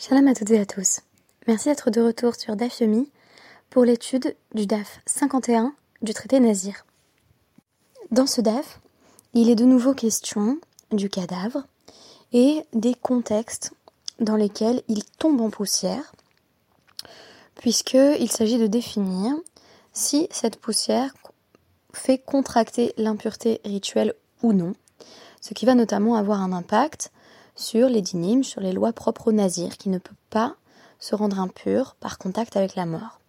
Shalom à toutes et à tous. Merci d'être de retour sur DAF Yomi pour l'étude du DAF 51 du traité Nazir. Dans ce DAF, il est de nouveau question du cadavre et des contextes dans lesquels il tombe en poussière, puisqu'il s'agit de définir si cette poussière fait contracter l'impureté rituelle ou non, ce qui va notamment avoir un impact sur les dynimes, sur les lois propres aux nazirs, qui ne peut pas se rendre impur par contact avec la mort.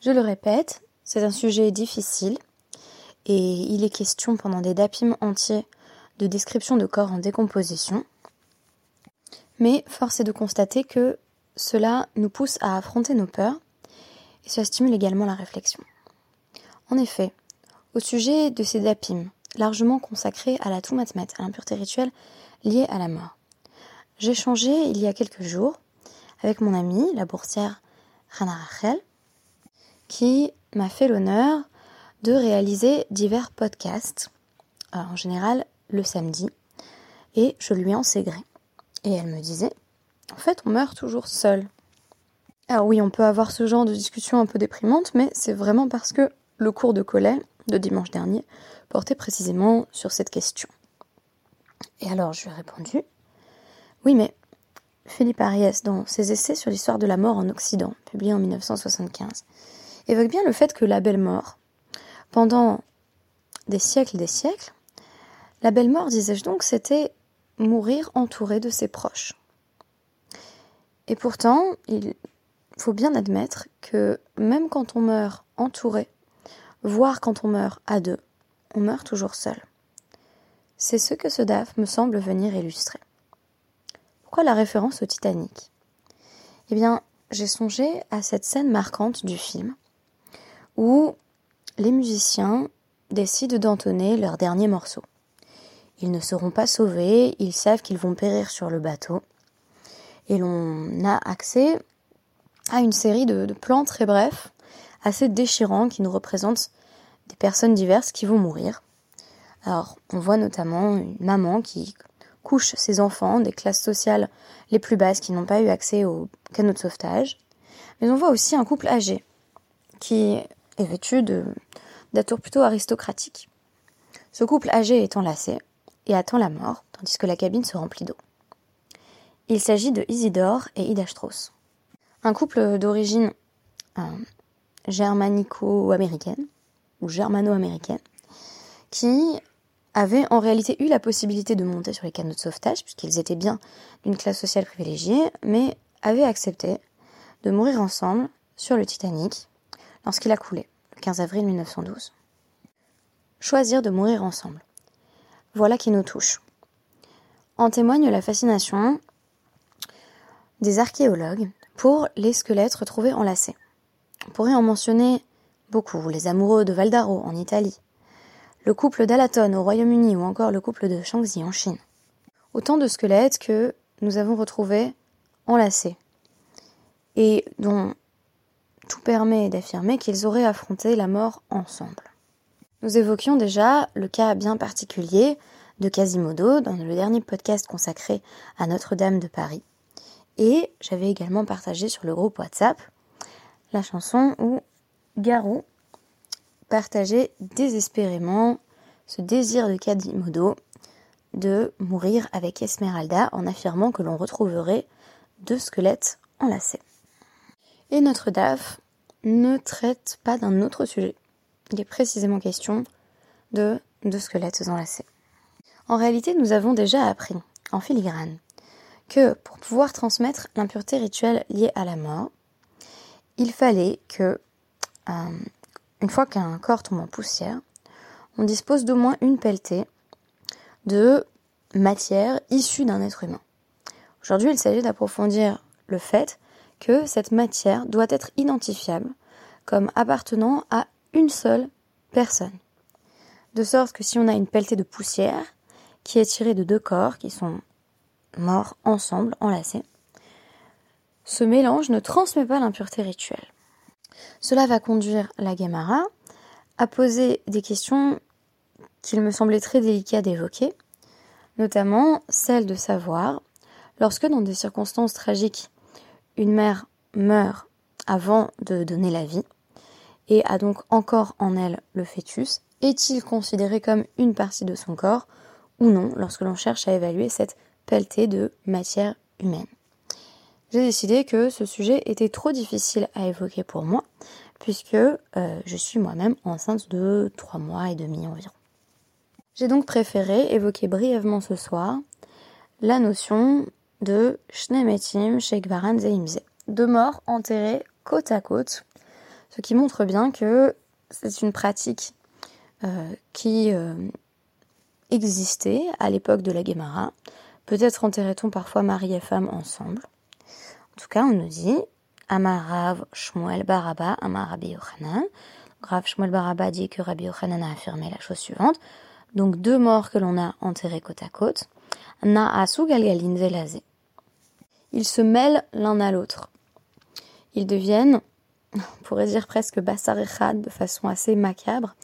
Je le répète, c'est un sujet difficile, et il est question pendant des dapim entiers de description de corps en décomposition. Mais force est de constater que cela nous pousse à affronter nos peurs, et cela stimule également la réflexion. En effet, au sujet de ces dapim, largement consacrés à la Toumatmet, à l'impureté rituelle liée à la mort. J'ai échangé il y a quelques jours avec mon amie, la boursière Rana Rachel, qui m'a fait l'honneur de réaliser divers podcasts, euh, en général le samedi, et je lui en sais gré. Et elle me disait, en fait, on meurt toujours seul. Alors oui, on peut avoir ce genre de discussion un peu déprimante, mais c'est vraiment parce que le cours de collet de dimanche dernier portait précisément sur cette question. Et alors je lui ai répondu Oui, mais Philippe Ariès, dans ses essais sur l'histoire de la mort en Occident, publiés en 1975, évoque bien le fait que la belle mort, pendant des siècles et des siècles, la belle mort, disais-je donc, c'était mourir entouré de ses proches. Et pourtant, il faut bien admettre que même quand on meurt entouré, voire quand on meurt à deux, on meurt toujours seul. C'est ce que ce DAF me semble venir illustrer. Pourquoi la référence au Titanic? Eh bien, j'ai songé à cette scène marquante du film où les musiciens décident d'entonner leur dernier morceau. Ils ne seront pas sauvés, ils savent qu'ils vont périr sur le bateau. Et l'on a accès à une série de, plans très brefs, assez déchirants, qui nous représentent des personnes diverses qui vont mourir. Alors, on voit notamment une maman qui couche ses enfants des classes sociales les plus basses qui n'ont pas eu accès au canot de sauvetage. Mais on voit aussi un couple âgé qui est vêtu d'atours plutôt aristocratiques. Ce couple âgé est enlacé et attend la mort, tandis que la cabine se remplit d'eau. Il s'agit de Isidore et Ida Strauss. Un couple d'origine euh, germanico-américaine, ou germano-américaine, qui avaient en réalité eu la possibilité de monter sur les canaux de sauvetage, puisqu'ils étaient bien d'une classe sociale privilégiée, mais avaient accepté de mourir ensemble sur le Titanic lorsqu'il a coulé, le 15 avril 1912. Choisir de mourir ensemble. Voilà qui nous touche. En témoigne la fascination des archéologues pour les squelettes retrouvés enlacés. On pourrait en mentionner beaucoup, les amoureux de Valdaro en Italie, le couple d'Alaton au Royaume-Uni ou encore le couple de Shangzi en Chine. Autant de squelettes que nous avons retrouvés enlacés et dont tout permet d'affirmer qu'ils auraient affronté la mort ensemble. Nous évoquions déjà le cas bien particulier de Quasimodo dans le dernier podcast consacré à Notre-Dame de Paris. Et j'avais également partagé sur le groupe WhatsApp la chanson où Garou partageait désespérément ce désir de Quasimodo de mourir avec Esmeralda en affirmant que l'on retrouverait deux squelettes enlacés. Et notre DAF ne traite pas d'un autre sujet. Il est précisément question de deux squelettes enlacés. En réalité, nous avons déjà appris, en filigrane, que pour pouvoir transmettre l'impureté rituelle liée à la mort, il fallait que, euh, une fois qu'un corps tombe en poussière, on dispose d'au moins une pelletée de matière issue d'un être humain. Aujourd'hui, il s'agit d'approfondir le fait que cette matière doit être identifiable comme appartenant à une seule personne. De sorte que si on a une pelletée de poussière qui est tirée de deux corps qui sont morts ensemble, enlacés, ce mélange ne transmet pas l'impureté rituelle. Cela va conduire la Gamara à poser des questions qu'il me semblait très délicat d'évoquer, notamment celle de savoir Lorsque dans des circonstances tragiques, une mère meurt avant de donner la vie et a donc encore en elle le fœtus, est-il considéré comme une partie de son corps ou non lorsque l'on cherche à évaluer cette pelletée de matière humaine? J'ai décidé que ce sujet était trop difficile à évoquer pour moi puisque euh, je suis moi-même enceinte de 3 mois et demi environ. J'ai donc préféré évoquer brièvement ce soir la notion de Shnemetim Shekvaran Zeimze, deux morts enterrés côte à côte, ce qui montre bien que c'est une pratique euh, qui euh, existait à l'époque de la Gemara. Peut-être enterrait-on parfois mari et femme ensemble. En tout cas, on nous dit Amarav Shmuel Baraba, Amarabi Yochanan. Rav Shmuel Baraba dit que Rabbi Yochanan a affirmé la chose suivante donc deux morts que l'on a enterrés côte à côte, Na'asu Galgalin Velazé. Ils se mêlent l'un à l'autre. Ils deviennent, on pourrait dire presque Bassar de façon assez macabre.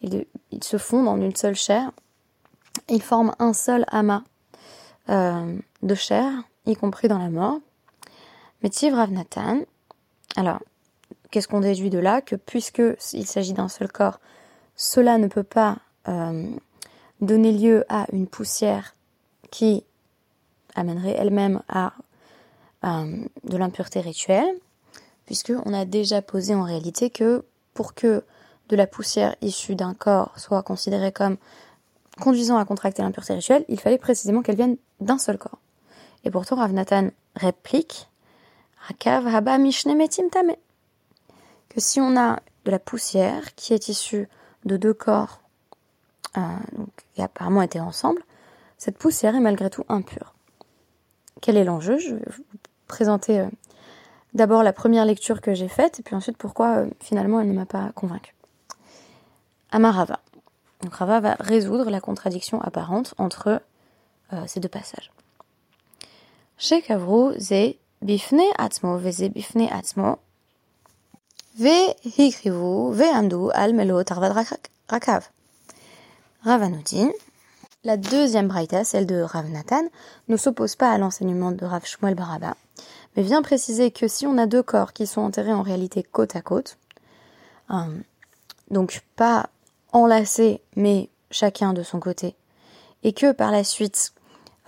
Ils, se fondent en une seule chair. Ils forment un seul amas euh, de chair, y compris dans la mort. Mais Tiv Nathan, alors, qu'est-ce qu'on déduit de là Que puisque il s'agit d'un seul corps, cela ne peut pas euh, donner lieu à une poussière qui amènerait elle-même à euh, de l'impureté rituelle, puisqu'on a déjà posé en réalité que pour que de la poussière issue d'un corps soit considérée comme conduisant à contracter l'impureté rituelle, il fallait précisément qu'elle vienne d'un seul corps. Et pourtant, Rav Nathan réplique que si on a de la poussière qui est issue de deux corps euh, qui apparemment étaient ensemble, cette poussière est malgré tout impure. Quel est l'enjeu? Je vais vous présenter euh, d'abord la première lecture que j'ai faite, et puis ensuite pourquoi euh, finalement elle ne m'a pas convaincue. Amarava. Donc Rava va résoudre la contradiction apparente entre ces deux passages. Shekavru ze bifne veze bifne atzmo ve hikrivu ve amdu al melo tarvad rakav. Ravanudin. La deuxième braïta, celle de Rav Nathan, ne s'oppose pas à l'enseignement de Rav Shmuel Baraba, mais vient préciser que si on a deux corps qui sont enterrés en réalité côte à côte, euh, donc pas enlacés, mais chacun de son côté, et que par la suite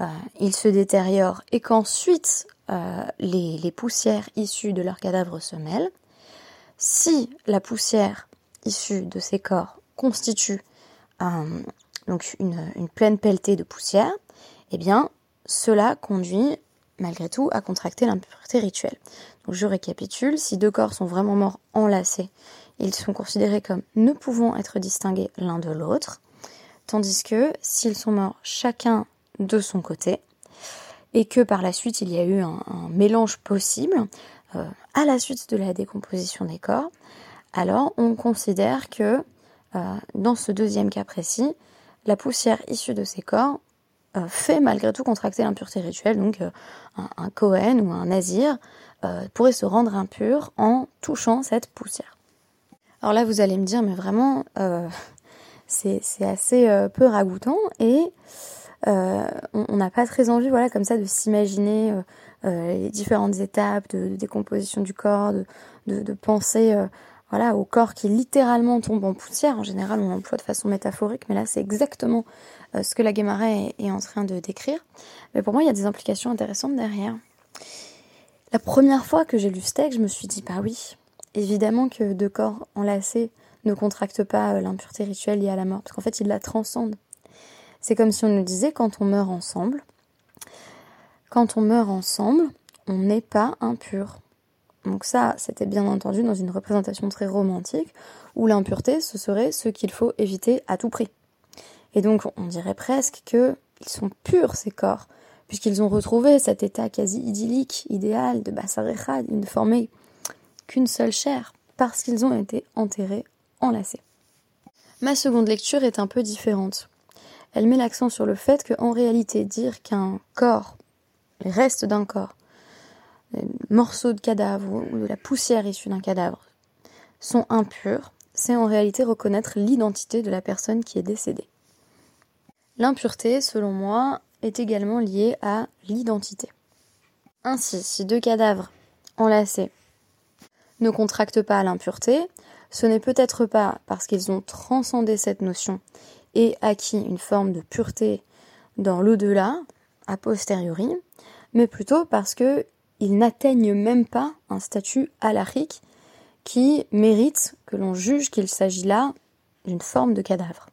euh, ils se détériorent et qu'ensuite euh, les, poussières issues de leurs cadavres se mêlent, si la poussière issue de ces corps constitue une, pleine pelletée de poussière, eh bien, cela conduit malgré tout à contracter l'impureté rituelle. Je récapitule, si deux corps sont vraiment morts enlacés, ils sont considérés comme ne pouvant être distingués l'un de l'autre, tandis que s'ils sont morts chacun de son côté, et que par la suite il y a eu un, mélange possible euh, à la suite de la décomposition des corps, alors on considère que euh, dans ce deuxième cas précis, la poussière issue de ces corps euh, fait malgré tout contracter l'impureté rituelle. Donc un, un Cohen ou un Nazir pourrait se rendre impur en touchant cette poussière. Alors là, vous allez me dire, mais vraiment, c'est assez peu ragoûtant et on n'a pas très envie, voilà, comme ça, de s'imaginer les différentes étapes de, décomposition du corps, de, penser voilà, au corps qui littéralement tombe en poussière. En général, on l'emploie de façon métaphorique, mais là, c'est exactement euh, ce que la Guémara est, en train de décrire. Mais pour moi, il y a des implications intéressantes derrière. La première fois que j'ai lu ce texte, je me suis dit, bah oui, évidemment que deux corps enlacés ne contractent pas euh, l'impureté rituelle liée à la mort, parce qu'en fait, ils la transcendent. C'est comme si on nous disait, quand on meurt ensemble, quand on meurt ensemble, on n'est pas impur. Donc ça, c'était bien entendu dans une représentation très romantique, où l'impureté, ce serait ce qu'il faut éviter à tout prix. Et donc, on dirait presque qu'ils sont purs, ces corps, puisqu'ils ont retrouvé cet état quasi idyllique, idéal de Bassarechad, ils ne formaient qu'une seule chair, parce qu'ils ont été enterrés, enlacés. Ma seconde lecture est un peu différente. Elle met l'accent sur le fait qu'en réalité, dire qu'un corps, les restes d'un corps, morceaux de cadavre ou de la poussière issue d'un cadavre sont impurs, c'est en réalité reconnaître l'identité de la personne qui est décédée. L'impureté, selon moi, est également liée à l'identité. Ainsi, si deux cadavres enlacés ne contractent pas l'impureté, ce n'est peut-être pas parce qu'ils ont transcendé cette notion et acquis une forme de pureté dans l'au-delà, a posteriori, mais plutôt parce qu'ils n'atteignent même pas un statut alarique qui mérite que l'on juge qu'il s'agit là d'une forme de cadavre.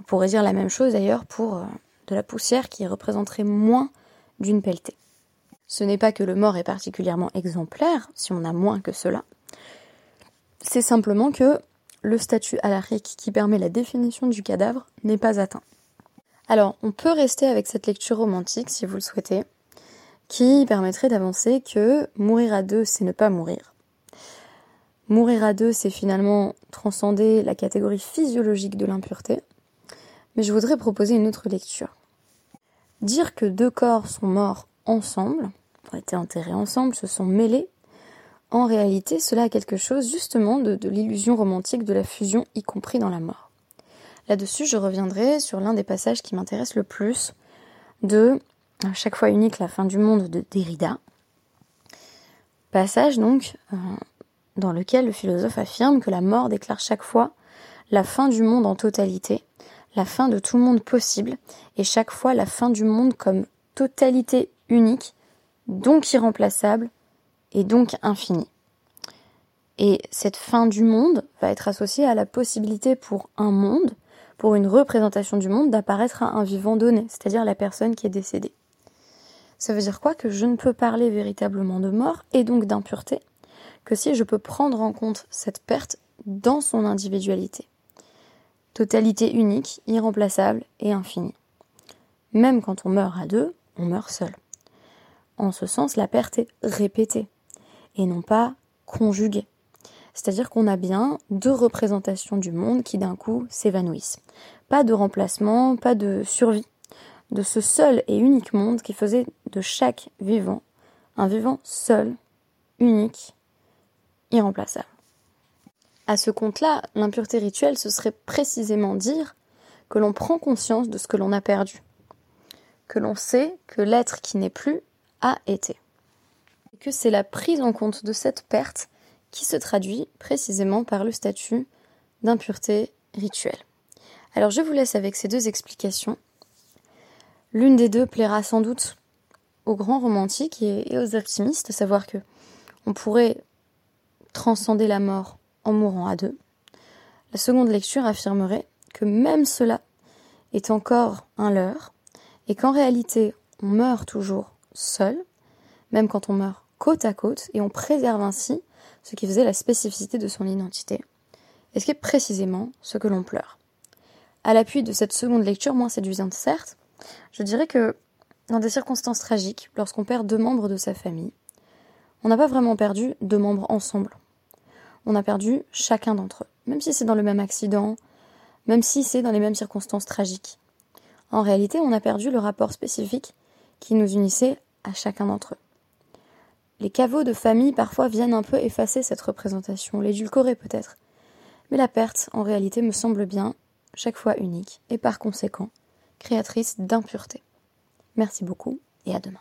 On pourrait dire la même chose d'ailleurs pour euh, de la poussière qui représenterait moins d'une pelletée. Ce n'est pas que le mort est particulièrement exemplaire, si on a moins que cela. C'est simplement que le statut alarique qui permet la définition du cadavre n'est pas atteint. Alors, on peut rester avec cette lecture romantique, si vous le souhaitez, qui permettrait d'avancer que mourir à deux, c'est ne pas mourir. Mourir à deux, c'est finalement transcender la catégorie physiologique de l'impureté. Mais je voudrais proposer une autre lecture. Dire que deux corps sont morts ensemble, ont été enterrés ensemble, se sont mêlés, en réalité, cela a quelque chose justement de, l'illusion romantique de la fusion, y compris dans la mort. Là-dessus, je reviendrai sur l'un des passages qui m'intéresse le plus de chaque fois unique la fin du monde de Derrida. Passage donc euh, dans lequel le philosophe affirme que la mort déclare chaque fois la fin du monde en totalité, la fin de tout monde possible, et chaque fois la fin du monde comme totalité unique, donc irremplaçable, et donc infinie. Et cette fin du monde va être associée à la possibilité pour un monde, pour une représentation du monde, d'apparaître à un vivant donné, c'est-à-dire la personne qui est décédée. Ça veut dire quoi? Que je ne peux parler véritablement de mort et donc d'impureté que si je peux prendre en compte cette perte dans son individualité. Totalité unique, irremplaçable et infinie. Même quand on meurt à deux, on meurt seul. En ce sens, la perte est répétée et non pas conjuguée. C'est-à-dire qu'on a bien deux représentations du monde qui d'un coup s'évanouissent. Pas de remplacement, pas de survie. De ce seul et unique monde qui faisait de chaque vivant un vivant seul, unique, irremplaçable. À ce compte-là, l'impureté rituelle, ce serait précisément dire que l'on prend conscience de ce que l'on a perdu, que l'on sait que l'être qui n'est plus a été, que c'est la prise en compte de cette perte qui se traduit précisément par le statut d'impureté rituelle. Alors je vous laisse avec ces deux explications. L'une des deux plaira sans doute aux grands romantiques et aux optimistes, à savoir que on pourrait transcender la mort en mourant à deux. La seconde lecture affirmerait que même cela est encore un leurre, et qu'en réalité on meurt toujours seul, même quand on meurt côte à côte, et on préserve ainsi ce qui faisait la spécificité de son identité, et ce qui est précisément ce que l'on pleure? À l'appui de cette seconde lecture, moins séduisante certes, je dirais que dans des circonstances tragiques, lorsqu'on perd deux membres de sa famille, on n'a pas vraiment perdu deux membres ensemble on a perdu chacun d'entre eux, même si c'est dans le même accident, même si c'est dans les mêmes circonstances tragiques. En réalité, on a perdu le rapport spécifique qui nous unissait à chacun d'entre eux. Les caveaux de famille parfois viennent un peu effacer cette représentation, l'édulcorer peut-être. Mais la perte, en réalité, me semble bien, chaque fois unique, et par conséquent, créatrice d'impureté. Merci beaucoup, et à demain.